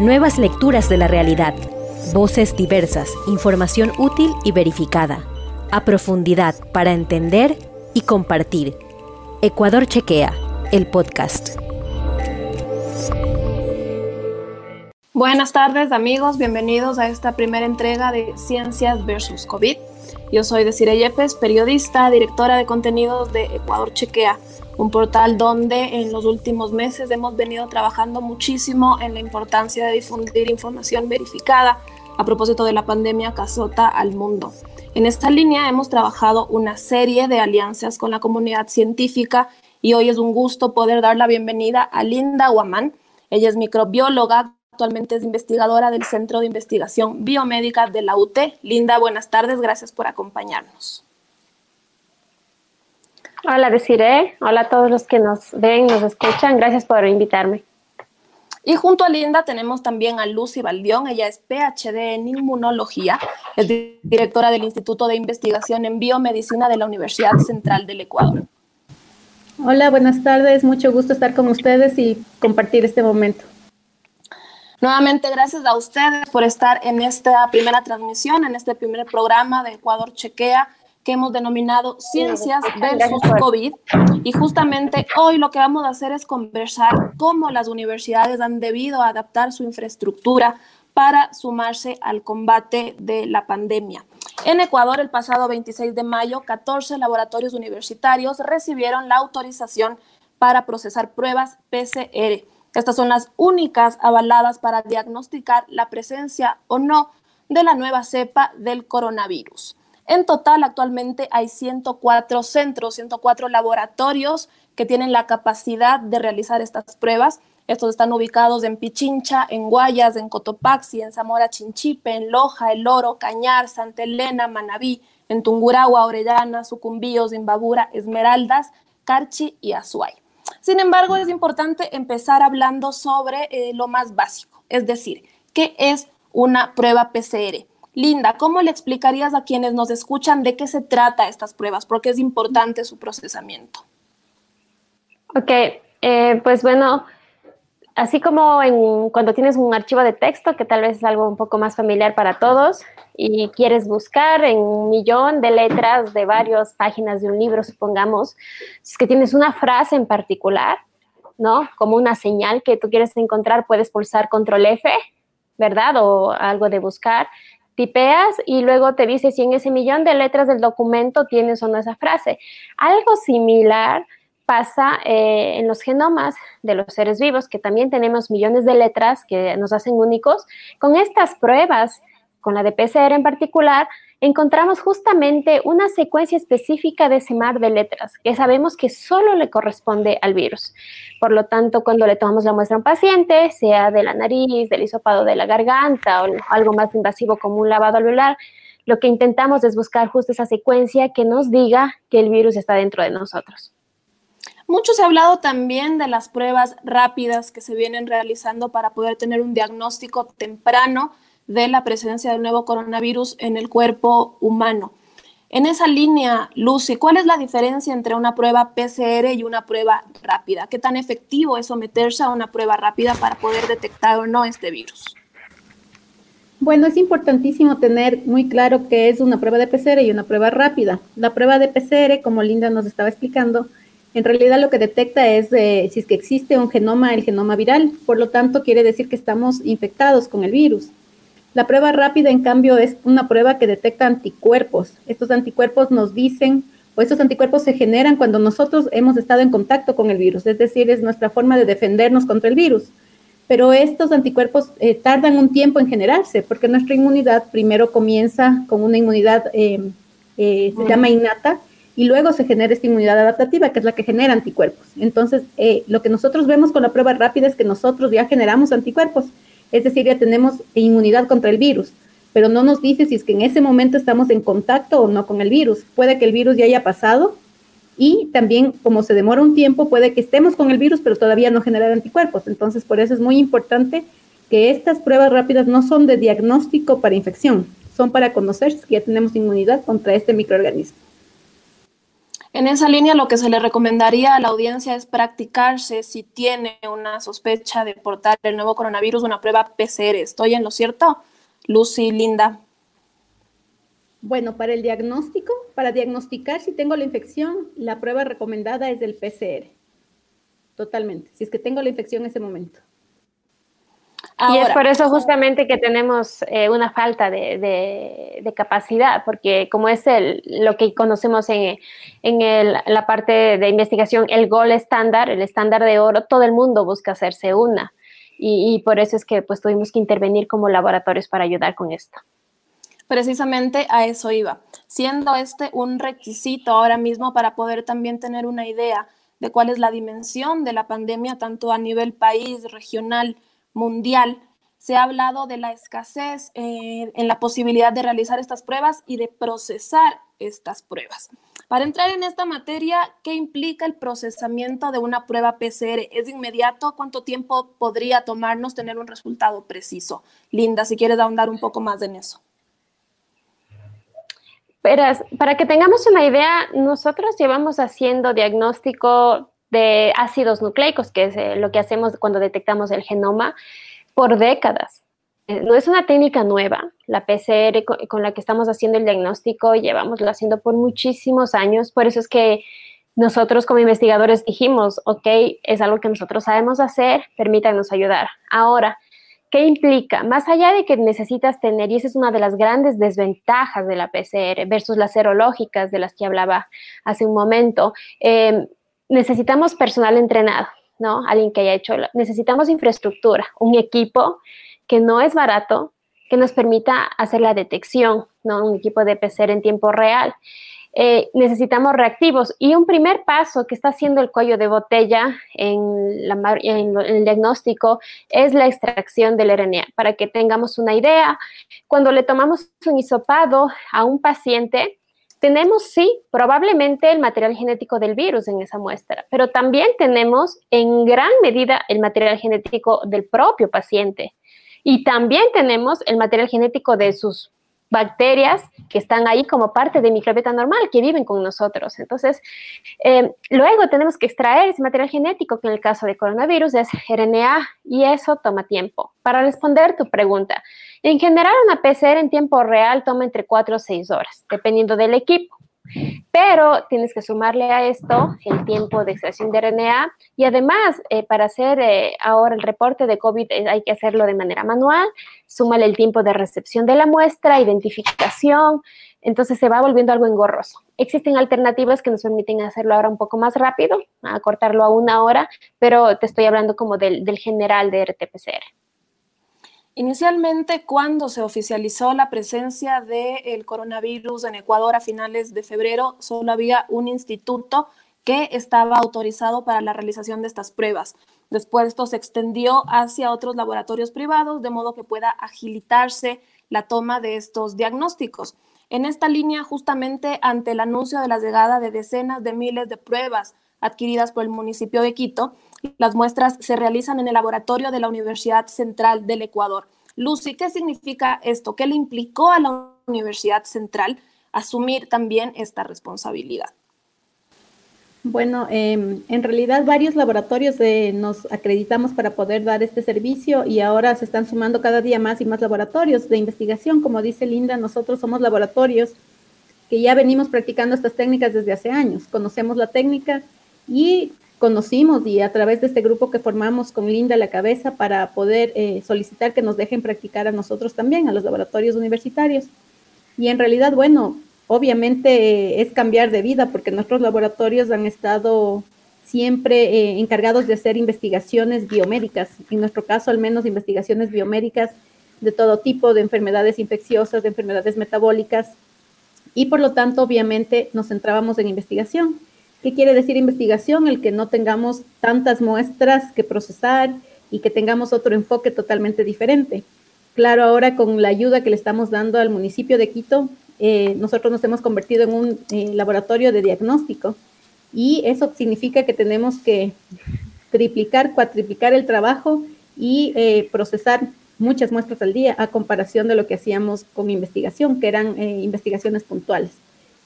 Nuevas lecturas de la realidad. Voces diversas, información útil y verificada. A profundidad para entender y compartir. Ecuador Chequea, el podcast. Buenas tardes amigos, bienvenidos a esta primera entrega de Ciencias versus COVID. Yo soy Desiree Yepes, periodista, directora de contenidos de Ecuador Chequea un portal donde en los últimos meses hemos venido trabajando muchísimo en la importancia de difundir información verificada a propósito de la pandemia que azota al mundo. En esta línea hemos trabajado una serie de alianzas con la comunidad científica y hoy es un gusto poder dar la bienvenida a Linda Guamán. Ella es microbióloga, actualmente es investigadora del Centro de Investigación Biomédica de la UT. Linda, buenas tardes, gracias por acompañarnos. Hola, Desiree. Hola a todos los que nos ven, nos escuchan. Gracias por invitarme. Y junto a Linda tenemos también a Lucy Baldión. Ella es PhD en inmunología, es directora del Instituto de Investigación en Biomedicina de la Universidad Central del Ecuador. Hola, buenas tardes. Mucho gusto estar con ustedes y compartir este momento. Nuevamente, gracias a ustedes por estar en esta primera transmisión, en este primer programa de Ecuador Chequea que hemos denominado Ciencias versus COVID. Y justamente hoy lo que vamos a hacer es conversar cómo las universidades han debido adaptar su infraestructura para sumarse al combate de la pandemia. En Ecuador, el pasado 26 de mayo, 14 laboratorios universitarios recibieron la autorización para procesar pruebas PCR. Estas son las únicas avaladas para diagnosticar la presencia o no de la nueva cepa del coronavirus. En total, actualmente hay 104 centros, 104 laboratorios que tienen la capacidad de realizar estas pruebas. Estos están ubicados en Pichincha, en Guayas, en Cotopaxi, en Zamora Chinchipe, en Loja, El Oro, Cañar, Santa Elena, Manabí, en Tungurahua, Orellana, Sucumbíos, Imbabura, Esmeraldas, Carchi y Azuay. Sin embargo, es importante empezar hablando sobre eh, lo más básico, es decir, ¿qué es una prueba PCR? Linda, ¿cómo le explicarías a quienes nos escuchan de qué se trata estas pruebas? Porque es importante su procesamiento. Ok, eh, pues bueno, así como en, cuando tienes un archivo de texto, que tal vez es algo un poco más familiar para todos, y quieres buscar en un millón de letras de varias páginas de un libro, supongamos, es que tienes una frase en particular, ¿no? Como una señal que tú quieres encontrar, puedes pulsar control F, ¿verdad? O algo de buscar y luego te dice si en ese millón de letras del documento tienes o no esa frase. Algo similar pasa eh, en los genomas de los seres vivos, que también tenemos millones de letras que nos hacen únicos. Con estas pruebas, con la de PCR en particular, encontramos justamente una secuencia específica de ese mar de letras que sabemos que solo le corresponde al virus. Por lo tanto, cuando le tomamos la muestra a un paciente, sea de la nariz, del hisopado de la garganta o algo más invasivo como un lavado alveolar, lo que intentamos es buscar justo esa secuencia que nos diga que el virus está dentro de nosotros. Mucho se ha hablado también de las pruebas rápidas que se vienen realizando para poder tener un diagnóstico temprano de la presencia del nuevo coronavirus en el cuerpo humano. En esa línea, Lucy, ¿cuál es la diferencia entre una prueba PCR y una prueba rápida? ¿Qué tan efectivo es someterse a una prueba rápida para poder detectar o no este virus? Bueno, es importantísimo tener muy claro qué es una prueba de PCR y una prueba rápida. La prueba de PCR, como Linda nos estaba explicando, en realidad lo que detecta es si es que existe un genoma, el genoma viral. Por lo tanto, quiere decir que estamos infectados con el virus. La prueba rápida, en cambio, es una prueba que detecta anticuerpos. Estos anticuerpos nos dicen, o estos anticuerpos se generan cuando nosotros hemos estado en contacto con el virus, es decir, es nuestra forma de defendernos contra el virus. Pero estos anticuerpos eh, tardan un tiempo en generarse, porque nuestra inmunidad primero comienza con una inmunidad, em, eh, se llama innata, y luego se genera esta inmunidad adaptativa, que es la que genera anticuerpos. Entonces, eh, lo que nosotros vemos con la prueba rápida es que nosotros ya generamos anticuerpos es decir, ya tenemos inmunidad contra el virus, pero no nos dice si es que en ese momento estamos en contacto o no con el virus. Puede que el virus ya haya pasado y también como se demora un tiempo, puede que estemos con el virus, pero todavía no generar anticuerpos. Entonces, por eso es muy importante que estas pruebas rápidas no son de diagnóstico para infección, son para conocer si ya tenemos inmunidad contra este microorganismo. En esa línea, lo que se le recomendaría a la audiencia es practicarse si tiene una sospecha de portar el nuevo coronavirus, una prueba PCR. ¿Estoy en lo cierto? Lucy, Linda. Bueno, para el diagnóstico, para diagnosticar si tengo la infección, la prueba recomendada es el PCR. Totalmente, si es que tengo la infección en ese momento y es por eso justamente que tenemos eh, una falta de, capacidad, porque como es el, lo que conocemos en, la parte de investigación, el gol estándar, el estándar de oro, todo el mundo busca hacerse una. Y, y, por eso es que pues tuvimos que intervenir como laboratorios para ayudar con esto. Precisamente a eso iba, siendo este un requisito ahora mismo para poder también tener una idea de cuál es la dimensión de la pandemia, tanto a nivel país, regional, mundial, se ha hablado de la escasez eh, en la posibilidad de realizar estas pruebas y de procesar estas pruebas. Para entrar en esta materia, ¿qué implica el procesamiento de una prueba PCR? ¿Es inmediato? ¿Cuánto tiempo podría tomarnos tener un resultado preciso? Linda, si quieres ahondar un poco más en eso. para que tengamos una idea, nosotros llevamos haciendo diagnóstico de ácidos nucleicos, que es eh, lo que hacemos cuando detectamos el genoma, por décadas. Eh, no es una técnica nueva, la PCR con, la que estamos haciendo el diagnóstico, llevamos haciendo por muchísimos años, por eso es que nosotros como investigadores dijimos, ok, es algo que nosotros sabemos hacer, permítanos ayudar. Ahora, ¿qué implica? Más allá de que necesitas tener, y esa es una de las grandes desventajas de la PCR versus las serológicas de las que hablaba hace un momento, eh, necesitamos personal entrenado, ¿no? Alguien que haya hecho, necesitamos infraestructura, un equipo que no es barato, que nos permita hacer la detección, ¿no? Un equipo de PCR en tiempo real. Eh, necesitamos reactivos y un primer paso que está haciendo el cuello de botella en, en, el diagnóstico es la extracción del RNA. Para que tengamos una idea, cuando le tomamos un hisopado a un paciente, tenemos, sí, probablemente el material genético del virus en esa muestra, pero también tenemos en gran medida el material genético del propio paciente. Y también tenemos el material genético de sus bacterias que están ahí como parte de microbiota normal que viven con nosotros. Entonces, eh, luego tenemos que extraer ese material genético que en el caso de coronavirus es RNA y eso toma tiempo. Para responder tu pregunta, en general una PCR en tiempo real toma entre 4 o 6 horas, dependiendo del equipo. Pero tienes que sumarle a esto el tiempo de extracción de RNA y además eh, para hacer eh, ahora el reporte de COVID eh, hay que hacerlo de manera manual, súmale el tiempo de recepción de la muestra, identificación, entonces se va volviendo algo engorroso. Existen alternativas que nos permiten hacerlo ahora un poco más rápido, acortarlo a una hora, pero te estoy hablando como del, del general de RT-PCR. Inicialmente, cuando se oficializó la presencia del coronavirus en Ecuador a finales de febrero, solo había un instituto que estaba autorizado para la realización de estas pruebas. Después esto se extendió hacia otros laboratorios privados, de modo que pueda agilitarse la toma de estos diagnósticos. En esta línea, justamente ante el anuncio de la llegada de decenas de miles de pruebas adquiridas por el municipio de Quito, las muestras se realizan en el laboratorio de la Universidad Central del Ecuador. Lucy, ¿qué significa esto? ¿Qué le implicó a la Universidad Central asumir también esta responsabilidad? Bueno, em, en realidad varios laboratorios eh, nos acreditamos para poder dar este servicio y ahora se están sumando cada día más y más laboratorios de investigación. Como dice Linda, nosotros somos laboratorios que ya venimos practicando estas técnicas desde hace años. Conocemos la técnica y conocimos y a través de este grupo que formamos con Linda la cabeza para poder eh, solicitar que nos dejen practicar a nosotros también, a los laboratorios universitarios. Y en realidad, bueno, obviamente eh, es cambiar de vida porque nuestros laboratorios han estado siempre eh, encargados de hacer investigaciones biomédicas, en nuestro caso al menos investigaciones biomédicas de todo tipo, de enfermedades infecciosas, de enfermedades metabólicas, y por lo tanto obviamente nos centrábamos en investigación. ¿Qué quiere decir investigación? El que no tengamos tantas muestras que procesar y que tengamos otro enfoque totalmente diferente. Claro, ahora con la ayuda que le estamos dando al municipio de Quito, eh, nosotros nos hemos convertido en un eh, laboratorio de diagnóstico y eso significa que tenemos que triplicar, cuatriplicar el trabajo y eh, procesar muchas muestras al día a comparación de lo que hacíamos con investigación, que eran investigaciones puntuales.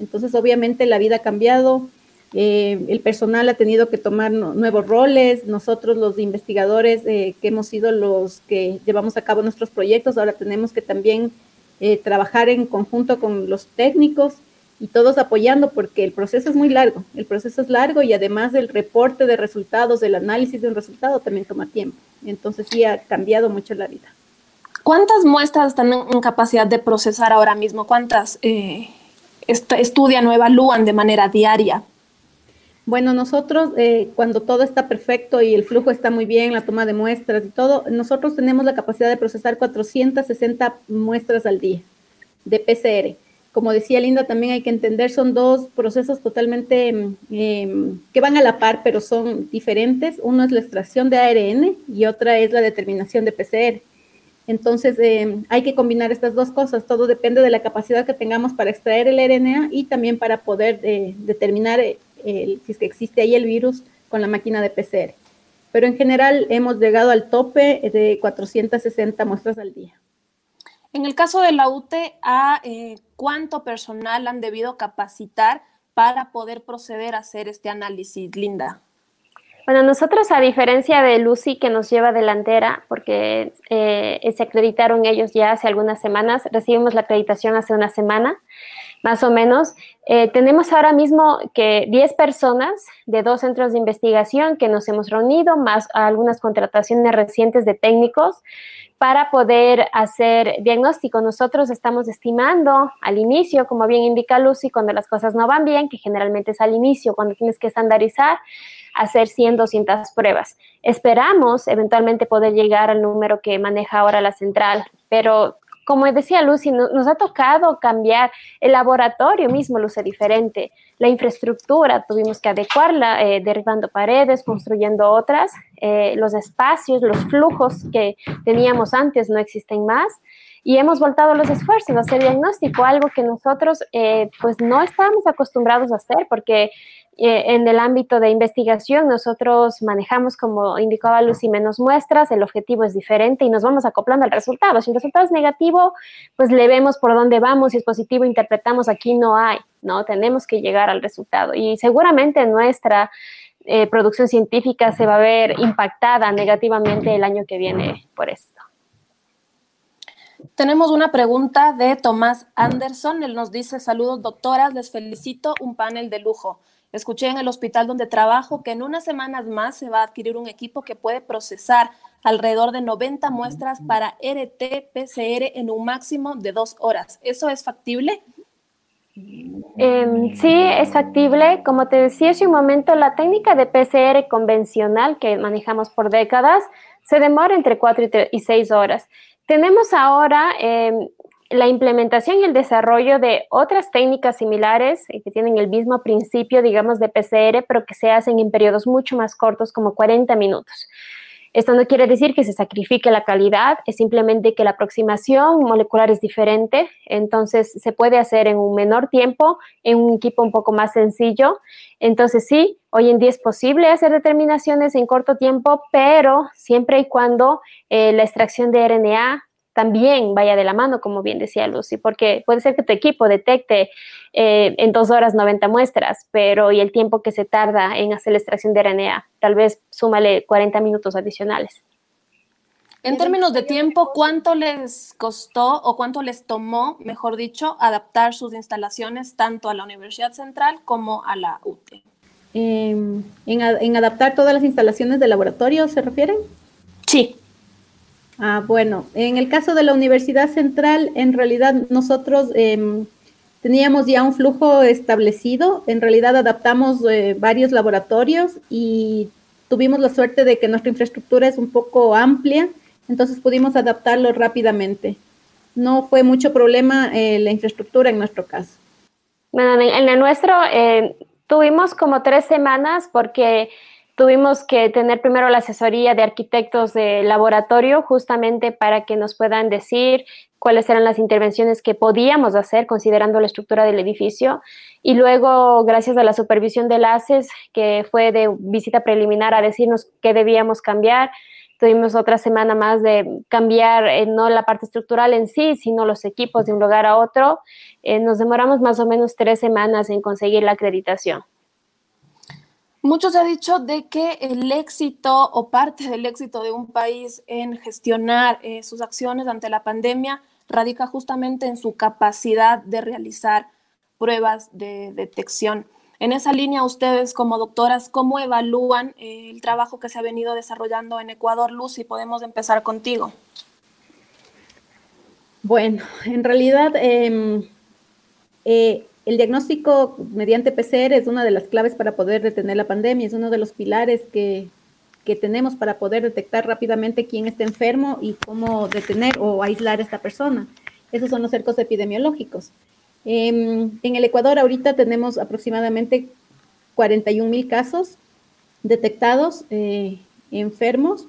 Entonces, obviamente la vida ha cambiado, eh, el personal ha tenido que tomar nuevos roles, nosotros los investigadores eh, que hemos sido los que llevamos a cabo nuestros proyectos, ahora tenemos que también eh, trabajar en conjunto con los técnicos y todos apoyando porque el proceso es muy largo, el proceso es largo y además el reporte de resultados, el análisis de un resultado también toma tiempo. Entonces sí ha cambiado mucho la vida. ¿Cuántas muestras están en capacidad de procesar ahora mismo? ¿Cuántas estudian o evalúan de manera diaria? Bueno, nosotros eh, cuando todo está perfecto y el flujo está muy bien, la toma de muestras y todo, nosotros tenemos la capacidad de procesar 460 muestras al día de PCR. Como decía Linda, también hay que entender, son dos procesos totalmente mm, em, que van a la par, pero son diferentes. Uno es la extracción de ARN y otra es la determinación de PCR. Entonces, em, hay que combinar estas dos cosas. Todo depende de la capacidad que tengamos para extraer el RNA y también para poder eh, determinar eh, si es que existe ahí el virus con la máquina de PCR. Pero en general hemos llegado al tope de 460 muestras al día. En el caso de la UTE, ¿a eh, cuánto personal han debido capacitar para poder proceder a hacer este análisis, Linda? Bueno, nosotros, a diferencia de Lucy, que nos lleva delantera, porque eh, se acreditaron ellos ya hace algunas semanas, recibimos la acreditación hace una semana más o menos. Eh, tenemos ahora mismo que 10 personas de dos centros de investigación que nos hemos reunido, más algunas contrataciones recientes de técnicos para poder hacer diagnóstico. Nosotros estamos estimando al inicio, como bien indica Lucy, cuando las cosas no van bien, que generalmente es al inicio, cuando tienes que estandarizar, hacer 100, 200 pruebas. Esperamos eventualmente poder llegar al número que maneja ahora la central, pero como decía Lucy, nos ha tocado cambiar el laboratorio mismo, luce diferente, la infraestructura, tuvimos que adecuarla, eh, derribando paredes, construyendo otras, eh, los espacios, los flujos que teníamos antes no existen más y hemos voltado los esfuerzos a hacer diagnóstico, algo que nosotros eh, pues no estábamos acostumbrados a hacer porque eh, en el ámbito de investigación nosotros manejamos, como indicaba Lucy, menos muestras, el objetivo es diferente y nos vamos acoplando al resultado. Si el resultado es negativo, pues le vemos por dónde vamos, si es positivo, interpretamos, aquí no hay, ¿no? Tenemos que llegar al resultado y seguramente nuestra eh, producción científica se va a ver impactada negativamente el año que viene por esto. Tenemos una pregunta de Tomás Anderson. Él nos dice, saludos doctoras, les felicito, un panel de lujo. Escuché en el hospital donde trabajo que en unas semanas más se va a adquirir un equipo que puede procesar alrededor de 90 muestras para RT-PCR en un máximo de dos horas. ¿Eso es factible? Em, sí, es factible. Como te decía hace un momento, la técnica de PCR convencional que manejamos por décadas se demora entre 4 y 6 horas. Tenemos ahora em, la implementación y el desarrollo de otras técnicas similares eh, que tienen el mismo principio, digamos, de PCR, pero que se hacen en periodos mucho más cortos, como 40 minutos. Esto no quiere decir que se sacrifique la calidad, es simplemente que la aproximación molecular es diferente, entonces se puede hacer en un menor tiempo, en un equipo un poco más sencillo. Entonces sí, hoy en día es posible hacer determinaciones en corto tiempo, pero siempre y cuando eh, la extracción de RNA también vaya de la mano, como bien decía Lucy, porque puede ser que tu equipo detecte eh, en dos horas 90 muestras, pero y el tiempo que se tarda en hacer la extracción de RNA, tal vez súmale 40 minutos adicionales. En términos de tiempo, ¿cuánto les costó o cuánto les tomó, mejor dicho, adaptar sus instalaciones tanto a la Universidad Central como a la UTE? Em, en, en adaptar todas las instalaciones de laboratorio, ¿se refieren? Sí. Ah, bueno, en el caso de la Universidad Central, en realidad nosotros em, teníamos ya un flujo establecido, en realidad adaptamos eh, varios laboratorios y tuvimos la suerte de que nuestra infraestructura es un poco amplia, entonces pudimos adaptarlo rápidamente. No fue mucho problema eh, la infraestructura en nuestro caso. Bueno, en el nuestro eh, tuvimos como tres semanas porque Tuvimos que tener primero la asesoría de arquitectos de laboratorio justamente para que nos puedan decir cuáles eran las intervenciones que podíamos hacer considerando la estructura del edificio. Y luego, gracias a la supervisión del ACES, que fue de visita preliminar a decirnos qué debíamos cambiar, tuvimos otra semana más de cambiar eh, no la parte estructural en sí, sino los equipos de un lugar a otro. Eh, nos demoramos más o menos tres semanas en conseguir la acreditación. Mucho se ha dicho de que el éxito o parte del éxito de un país en gestionar eh, sus acciones ante la pandemia radica justamente en su capacidad de realizar pruebas de detección. En esa línea, ustedes como doctoras, ¿cómo evalúan eh, el trabajo que se ha venido desarrollando en Ecuador, Lucy? Podemos empezar contigo. Bueno, en realidad em, eh, el diagnóstico mediante PCR es una de las claves para poder detener la pandemia, es uno de los pilares que, tenemos para poder detectar rápidamente quién está enfermo y cómo detener o aislar a esta persona. Esos son los cercos epidemiológicos. Em, en el Ecuador ahorita tenemos aproximadamente 41 mil casos detectados eh, enfermos,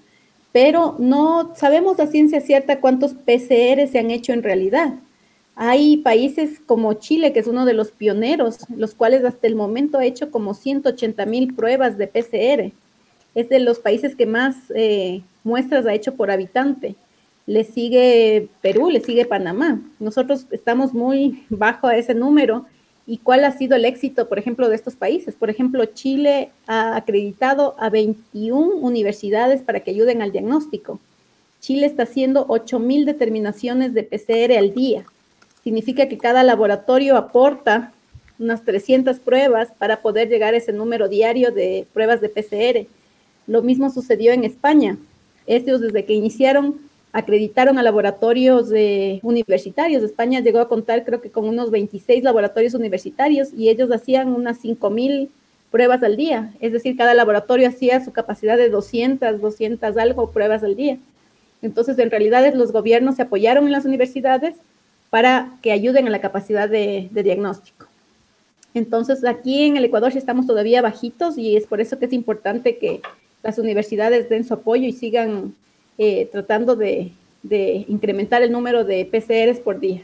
pero no sabemos a ciencia cierta cuántos PCR se han hecho en realidad. Hay países como Chile, que es uno de los pioneros, los cuales hasta el momento ha hecho como 180 mil pruebas de PCR. Es de los países que más eh, muestras ha hecho por habitante. Le sigue Perú, le sigue Panamá. Nosotros estamos muy bajo a ese número. ¿Y cuál ha sido el éxito, por ejemplo, de estos países? Por ejemplo, Chile ha acreditado a 21 universidades para que ayuden al diagnóstico. Chile está haciendo 8 mil determinaciones de PCR al día significa que cada laboratorio aporta unas 300 pruebas para poder llegar a ese número diario de pruebas de PCR. Lo mismo sucedió en España. Estos desde que iniciaron acreditaron a laboratorios universitarios. España llegó a contar creo que con unos 26 laboratorios universitarios y ellos hacían unas 5.000 pruebas al día. Es decir, cada laboratorio hacía su capacidad de 200, 200 algo pruebas al día. Entonces, en realidad los gobiernos se apoyaron en las universidades para que ayuden a la capacidad de, diagnóstico. Entonces, aquí en el Ecuador sí estamos todavía bajitos y es por eso que es importante que las universidades den su apoyo y sigan eh, tratando de, incrementar el número de PCRs por día.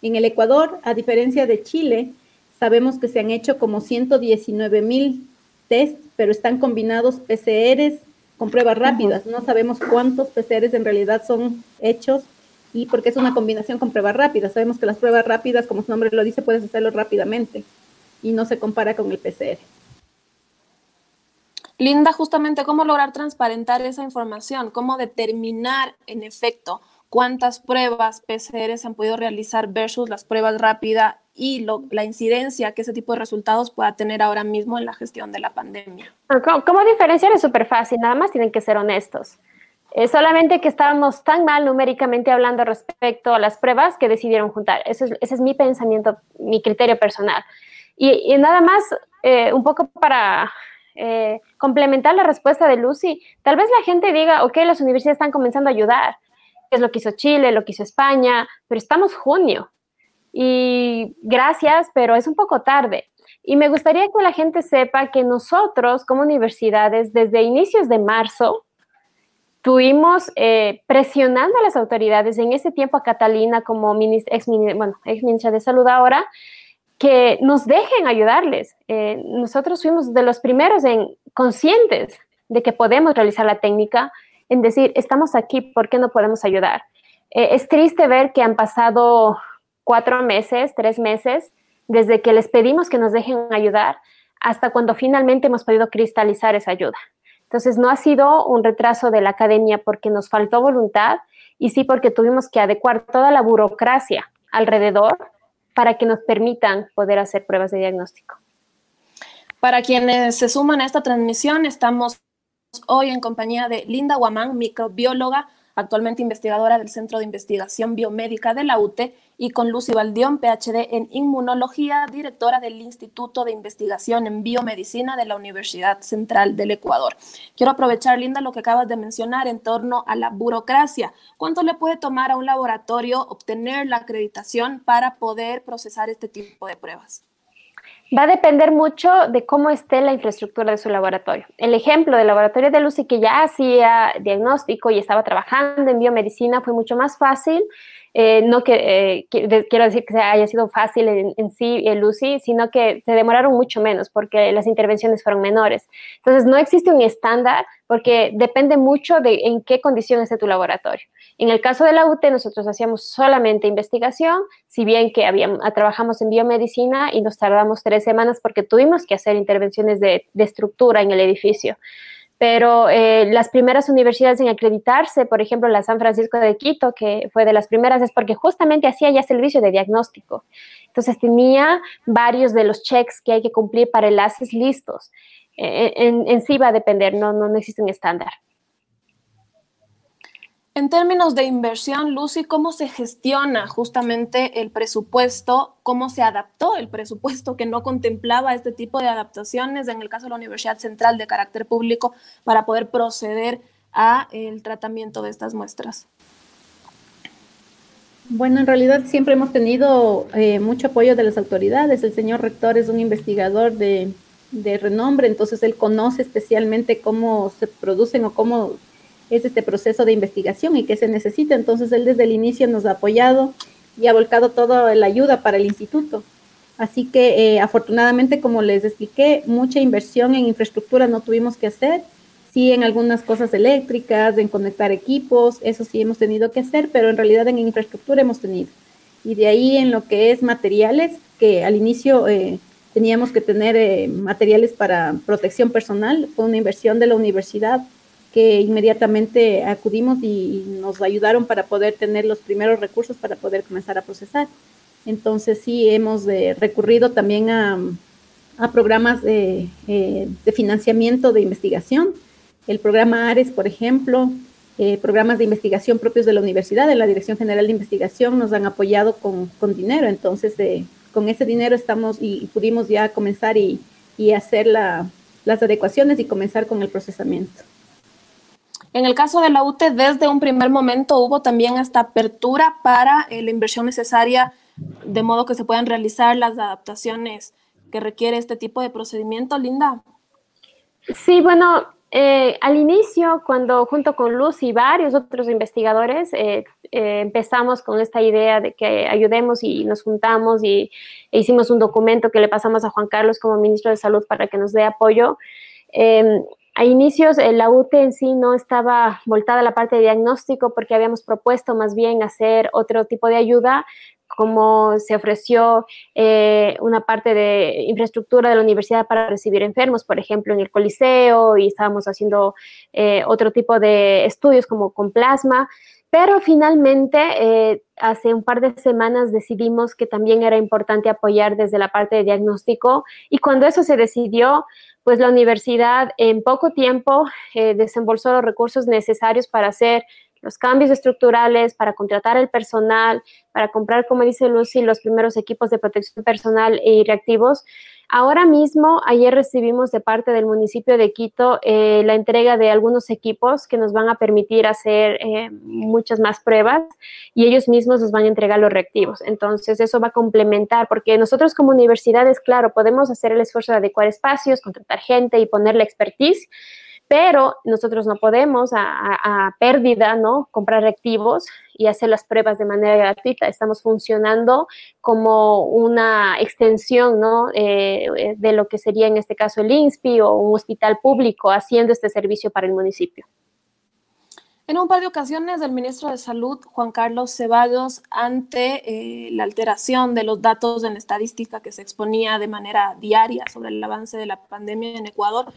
En el Ecuador, a diferencia de Chile, sabemos que se han hecho como 119 mil test, pero están combinados PCRs con pruebas rápidas. No sabemos cuántos PCRs en realidad son hechos y porque es una combinación con pruebas rápidas. Sabemos que las pruebas rápidas, como su nombre lo dice, puedes hacerlo rápidamente y no se compara con el PCR. Linda, justamente cómo lograr transparentar esa información, cómo determinar en efecto cuántas pruebas PCR se han podido realizar versus las pruebas rápidas y la incidencia que ese tipo de resultados pueda tener ahora mismo en la gestión de la pandemia. ¿Cómo, cómo diferenciar? Es súper fácil, nada más tienen que ser honestos. Eh, solamente que estábamos tan mal numéricamente hablando respecto a las pruebas que decidieron juntar. Eso es, ese es mi pensamiento, mi criterio personal. Y, nada más, eh, un poco para eh, complementar la respuesta de Lucy, tal vez la gente diga, ok, las universidades están comenzando a ayudar, es lo que hizo Chile, lo que hizo España, pero estamos junio. Y gracias, pero es un poco tarde. Y me gustaría que la gente sepa que nosotros como universidades, desde inicios de marzo, Estuvimos eh, presionando a las autoridades, en ese tiempo a Catalina como ex, bueno, ex ministra de Salud ahora, que nos dejen ayudarles. Eh, nosotros fuimos de los primeros en conscientes de que podemos realizar la técnica, en decir, estamos aquí, ¿por qué no podemos ayudar? Eh, es triste ver que han pasado cuatro meses, tres meses, desde que les pedimos que nos dejen ayudar hasta cuando finalmente hemos podido cristalizar esa ayuda. Entonces, no ha sido un retraso de la academia porque nos faltó voluntad y sí porque tuvimos que adecuar toda la burocracia alrededor para que nos permitan poder hacer pruebas de diagnóstico. Para quienes se suman a esta transmisión, estamos hoy en compañía de Linda Guamán, microbióloga, actualmente investigadora del Centro de Investigación Biomédica de la UTE, y con Lucy Valdión, PhD en Inmunología, directora del Instituto de Investigación en Biomedicina de la Universidad Central del Ecuador. Quiero aprovechar, Linda, lo que acabas de mencionar en torno a la burocracia. ¿Cuánto le puede tomar a un laboratorio obtener la acreditación para poder procesar este tipo de pruebas? Va a depender mucho de cómo esté la infraestructura de su laboratorio. El ejemplo del laboratorio de Lucy, que ya hacía diagnóstico y estaba trabajando en biomedicina, fue mucho más fácil eh, no eh, quiero decir que haya sido fácil en, sí el UCI, sino que se demoraron mucho menos porque las intervenciones fueron menores. Entonces, no existe un estándar porque depende mucho de en qué condición esté tu laboratorio. En el caso de la UTE, nosotros hacíamos solamente investigación, si bien que habíamos, trabajamos en biomedicina y nos tardamos tres semanas porque tuvimos que hacer intervenciones de estructura en el edificio pero eh, las primeras universidades en acreditarse, por ejemplo, la San Francisco de Quito, que fue de las primeras, es porque justamente hacía ya servicio de diagnóstico. Entonces tenía varios de los checks que hay que cumplir para enlaces listos. Eh, en, en, sí va a depender, no, no, no existe un estándar. En términos de inversión, Lucy, ¿cómo se gestiona justamente el presupuesto? ¿Cómo se adaptó el presupuesto que no contemplaba este tipo de adaptaciones en el caso de la Universidad Central de carácter público para poder proceder a el tratamiento de estas muestras? Bueno, en realidad siempre hemos tenido eh, mucho apoyo de las autoridades. El señor rector es un investigador de, de renombre, entonces él conoce especialmente cómo se producen o cómo es este proceso de investigación y que se necesita. Entonces él desde el inicio nos ha apoyado y ha volcado toda la ayuda para el instituto. Así que eh, afortunadamente, como les expliqué, mucha inversión en infraestructura no tuvimos que hacer. Sí, en algunas cosas eléctricas, en conectar equipos, eso sí hemos tenido que hacer, pero en realidad en infraestructura hemos tenido. Y de ahí en lo que es materiales, que al inicio eh, teníamos que tener eh, materiales para protección personal, fue una inversión de la universidad que inmediatamente acudimos y nos ayudaron para poder tener los primeros recursos para poder comenzar a procesar. Entonces sí hemos eh, recurrido también a, programas de, eh, de, financiamiento de investigación. El programa ARES, por ejemplo, eh, programas de investigación propios de la universidad, de la Dirección General de Investigación, nos han apoyado con, dinero. Entonces, con ese dinero estamos y, pudimos ya comenzar y, y hacer la, las adecuaciones y comenzar con el procesamiento. En el caso de la UTE, desde un primer momento hubo también esta apertura para eh, la inversión necesaria, de modo que se puedan realizar las adaptaciones que requiere este tipo de procedimiento, Linda. Sí, bueno, eh, al inicio, cuando junto con Luz y varios otros investigadores eh, empezamos con esta idea de que ayudemos y nos juntamos y e hicimos un documento que le pasamos a Juan Carlos como ministro de Salud para que nos dé apoyo. A inicios, eh, la UTE en sí no estaba voltada a la parte de diagnóstico porque habíamos propuesto más bien hacer otro tipo de ayuda, como se ofreció eh, una parte de infraestructura de la universidad para recibir enfermos, por ejemplo, en el Coliseo, y estábamos haciendo eh, otro tipo de estudios como con plasma. Pero finalmente, hace un par de semanas decidimos que también era importante apoyar desde la parte de diagnóstico y cuando eso se decidió, pues la universidad en poco tiempo eh, desembolsó los recursos necesarios para hacer los cambios estructurales, para contratar el personal, para comprar, como dice Lucy, los primeros equipos de protección personal y reactivos. Ahora mismo, ayer recibimos de parte del municipio de Quito eh, la entrega de algunos equipos que nos van a permitir hacer eh, muchas más pruebas y ellos mismos nos van a entregar los reactivos. Entonces, eso va a complementar, porque nosotros como universidades, claro, podemos hacer el esfuerzo de adecuar espacios, contratar gente y poner la expertise, pero nosotros no podemos a, pérdida, ¿no? Comprar reactivos y hacer las pruebas de manera gratuita. Estamos funcionando como una extensión, ¿no? Eh, de lo que sería en este caso el INSPI o un hospital público haciendo este servicio para el municipio. En un par de ocasiones, el ministro de Salud, Juan Carlos Ceballos, ante eh, la alteración de los datos en estadística que se exponía de manera diaria sobre el avance de la pandemia en Ecuador,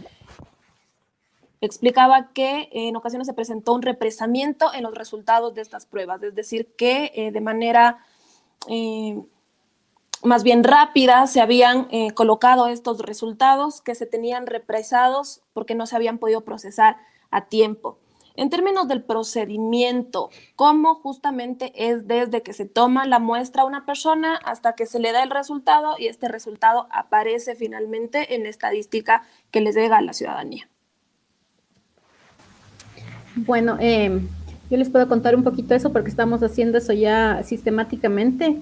explicaba que en ocasiones se presentó un represamiento en los resultados de estas pruebas, es decir, que eh, de manera eh, más bien rápida se habían eh, colocado estos resultados que se tenían represados porque no se habían podido procesar a tiempo. En términos del procedimiento, ¿cómo justamente es desde que se toma la muestra a una persona hasta que se le da el resultado y este resultado aparece finalmente en la estadística que les llega a la ciudadanía? Bueno, eh, yo les puedo contar un poquito eso porque estamos haciendo eso ya sistemáticamente.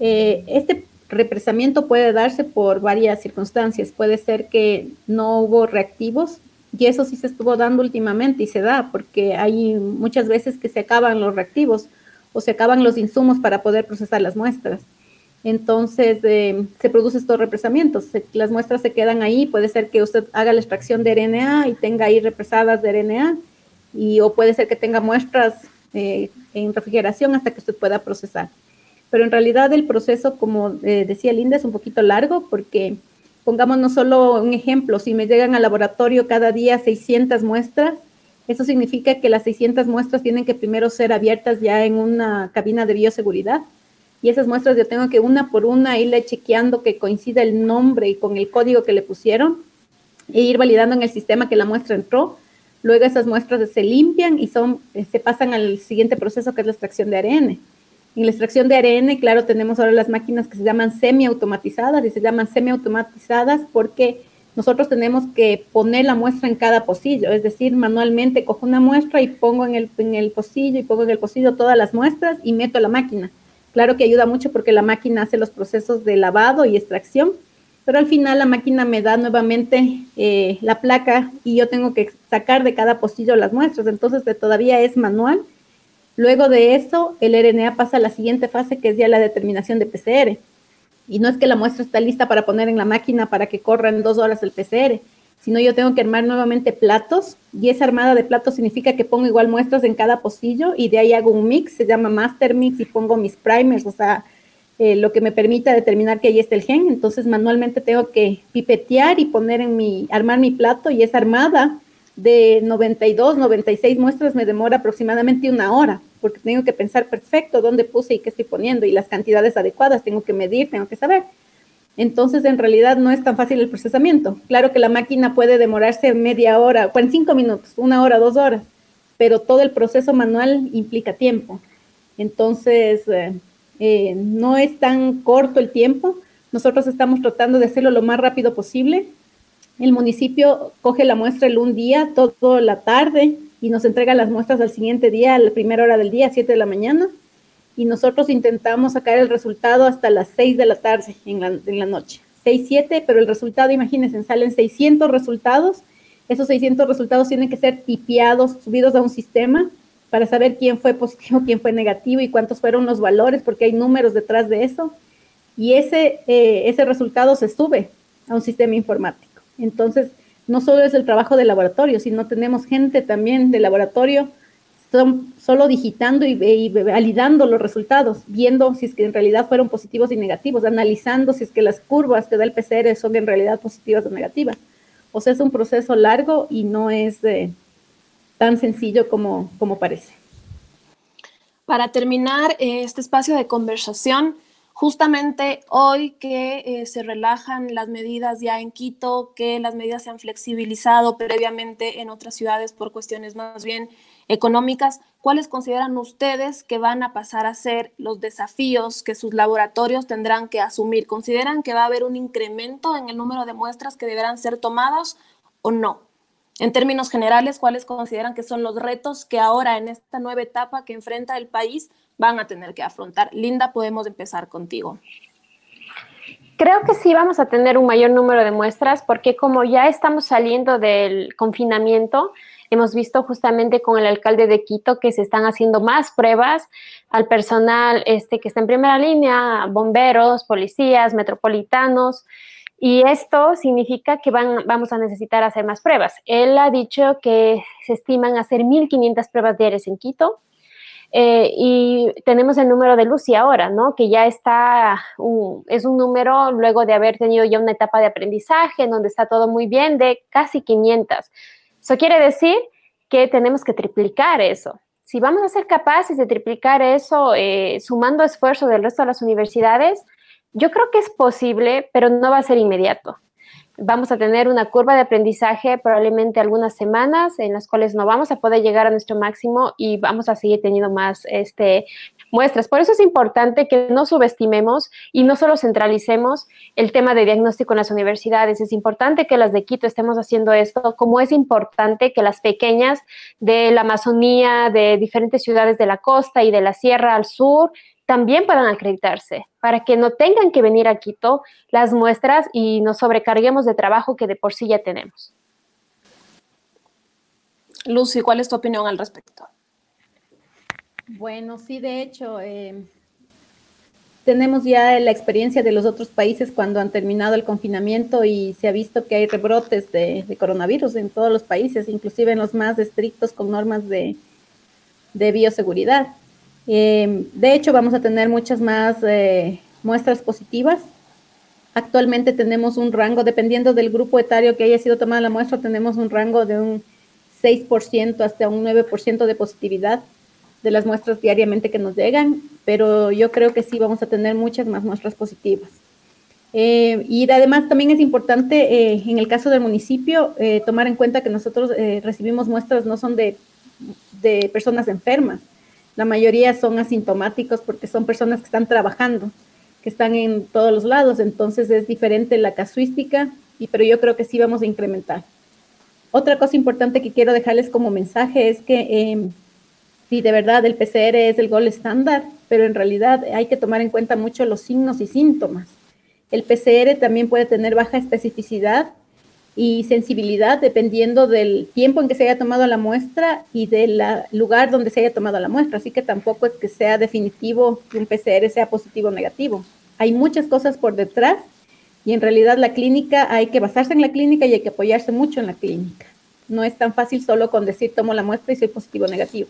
Eh, este represamiento puede darse por varias circunstancias. Puede ser que no hubo reactivos y eso sí se estuvo dando últimamente y se da porque hay muchas veces que se acaban los reactivos o se acaban los insumos para poder procesar las muestras. Entonces eh, se producen estos represamientos. las muestras se quedan ahí. Puede ser que usted haga la extracción de RNA y tenga ahí represadas de RNA, y, o puede ser que tenga muestras eh, en refrigeración hasta que usted pueda procesar. Pero en realidad el proceso, como eh, decía Linda, es un poquito largo porque pongamos no solo un ejemplo, si me llegan al laboratorio cada día 600 muestras, eso significa que las 600 muestras tienen que primero ser abiertas ya en una cabina de bioseguridad. Y esas muestras yo tengo que una por una irle chequeando que coincida el nombre y con el código que le pusieron e ir validando en el sistema que la muestra entró. Luego esas muestras se limpian y son, eh, se pasan al siguiente proceso que es la extracción de ARN. En la extracción de ARN, claro, tenemos ahora las máquinas que se llaman semiautomatizadas y se llaman semiautomatizadas porque nosotros tenemos que poner la muestra en cada pocillo, es decir, manualmente cojo una muestra y pongo en el, en el pocillo y pongo en el pocillo todas las muestras y meto la máquina. Claro que ayuda mucho porque la máquina hace los procesos de lavado y extracción, pero al final la máquina me da nuevamente eh, la placa y yo tengo que sacar de cada pocillo las muestras, entonces todavía es manual Luego de eso, el RNA pasa a la siguiente fase, que es ya la determinación de PCR. Y no es que la muestra está lista para poner en la máquina para que corra en dos horas el PCR, sino yo tengo que armar nuevamente platos y esa armada de platos significa que pongo igual muestras en cada pocillo y de ahí hago un mix, se llama master mix y pongo mis primers, o sea, eh, lo que me permita determinar que ahí está el gen. Entonces manualmente tengo que pipetear y poner en mi, armar mi plato y esa armada de 92, 96 muestras me demora aproximadamente una hora, porque tengo que pensar perfecto dónde puse y qué estoy poniendo y las cantidades adecuadas, tengo que medir, tengo que saber. Entonces, en realidad no es tan fácil el procesamiento. Claro que la máquina puede demorarse media hora, cinco minutos, una hora, dos horas, pero todo el proceso manual implica tiempo. Entonces, eh, eh, no es tan corto el tiempo. Nosotros estamos tratando de hacerlo lo más rápido posible el municipio coge la muestra el un día, toda la tarde, y nos entrega las muestras al siguiente día, a la primera hora del día, 7 de la mañana, y nosotros intentamos sacar el resultado hasta las 6 de la tarde en la, en la noche. 6, 7, pero el resultado, imagínense, salen 600 resultados. Esos 600 resultados tienen que ser tipiados, subidos a un sistema para saber quién fue positivo, quién fue negativo y cuántos fueron los valores, porque hay números detrás de eso. Y ese, eh, ese resultado se sube a un sistema informático. Entonces, no solo es el trabajo del laboratorio, sino tenemos gente también del laboratorio son solo digitando y, validando los resultados, viendo si es que en realidad fueron positivos y negativos, analizando si es que las curvas que da el PCR son en realidad positivas o negativas. O sea, es un proceso largo y no es eh, tan sencillo como, como parece. Para terminar eh, este espacio de conversación, Justamente hoy que eh, se relajan las medidas ya en Quito, que las medidas se han flexibilizado previamente en otras ciudades por cuestiones más bien económicas, ¿cuáles consideran ustedes que van a pasar a ser los desafíos que sus laboratorios tendrán que asumir? ¿Consideran que va a haber un incremento en el número de muestras que deberán ser tomadas o no? En términos generales, ¿cuáles consideran que son los retos que ahora en esta nueva etapa que enfrenta el país van a tener que afrontar. Linda, podemos empezar contigo. Creo que sí vamos a tener un mayor número de muestras porque como ya estamos saliendo del confinamiento, hemos visto justamente con el alcalde de Quito que se están haciendo más pruebas al personal este, que está en primera línea, bomberos, policías, metropolitanos. Y esto significa que vamos a necesitar hacer más pruebas. Él ha dicho que se estiman hacer 1.500 pruebas diarias en Quito eh, y tenemos el número de Lucy ahora, ¿no? Que ya está, es un número luego de haber tenido ya una etapa de aprendizaje en donde está todo muy bien de casi 500. Eso quiere decir que tenemos que triplicar eso. Si vamos a ser capaces de triplicar eso eh, sumando esfuerzo del resto de las universidades, yo creo que es posible, pero no va a ser inmediato vamos a tener una curva de aprendizaje probablemente algunas semanas en las cuales no vamos a poder llegar a nuestro máximo y vamos a seguir teniendo más este, muestras. Por eso es importante que no subestimemos y no solo centralicemos el tema de diagnóstico en las universidades. Es importante que las de Quito estemos haciendo esto, como es importante que las pequeñas de la Amazonía, de diferentes ciudades de la costa y de la sierra al sur, también puedan acreditarse, para que no tengan que venir a Quito las muestras y nos sobrecarguemos de trabajo que de por sí ya tenemos. Lucy, ¿cuál es tu opinión al respecto? Bueno, sí, de hecho, eh, tenemos ya la experiencia de los otros países cuando han terminado el confinamiento y se ha visto que hay rebrotes de, coronavirus en todos los países, inclusive en los más estrictos con normas de, bioseguridad. Eh, de hecho, vamos a tener muchas más eh, muestras positivas. Actualmente tenemos un rango, dependiendo del grupo etario que haya sido tomada la muestra, tenemos un rango de un 6% hasta un 9% de positividad de las muestras diariamente que nos llegan, pero yo creo que sí vamos a tener muchas más muestras positivas. Eh, y además también es importante eh, en el caso del municipio tomar en cuenta que nosotros recibimos muestras no son de, personas enfermas, la mayoría son asintomáticos porque son personas que están trabajando, que están en todos los lados, entonces es diferente la casuística, y, pero yo creo que sí vamos a incrementar. Otra cosa importante que quiero dejarles como mensaje es que sí, de verdad el PCR es el gol estándar, pero en realidad hay que tomar en cuenta mucho los signos y síntomas. El PCR también puede tener baja especificidad y sensibilidad dependiendo del tiempo en que se haya tomado la muestra y del lugar donde se haya tomado la muestra. Así que tampoco es que sea definitivo que un PCR sea positivo o negativo. Hay muchas cosas por detrás y en realidad la clínica hay que basarse en la clínica y hay que apoyarse mucho en la clínica. No es tan fácil solo con decir tomo la muestra y soy positivo o negativo.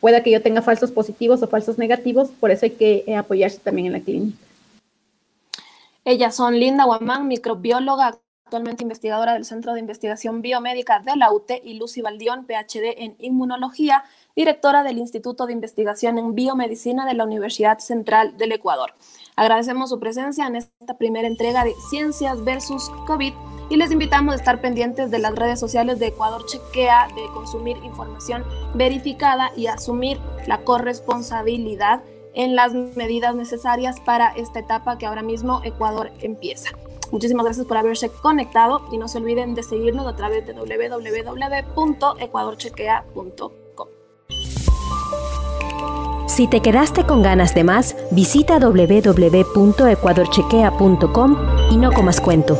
Pueda que yo tenga falsos positivos o falsos negativos, por eso hay que eh, apoyarse también en la clínica. Ellas son Linda Guamán, microbióloga, actualmente investigadora del Centro de Investigación Biomédica de la UT, y Lucy Baldión, PhD en Inmunología, directora del Instituto de Investigación en Biomedicina de la Universidad Central del Ecuador. Agradecemos su presencia en esta primera entrega de Ciencias versus COVID y les invitamos a estar pendientes de las redes sociales de Ecuador Chequea, de consumir información verificada y asumir la corresponsabilidad en las medidas necesarias para esta etapa que ahora mismo Ecuador empieza. Muchísimas gracias por haberse conectado y no se olviden de seguirnos a través de www.ecuadorchequea.com. Si te quedaste con ganas de más, visita www.ecuadorchequea.com y no comas cuento.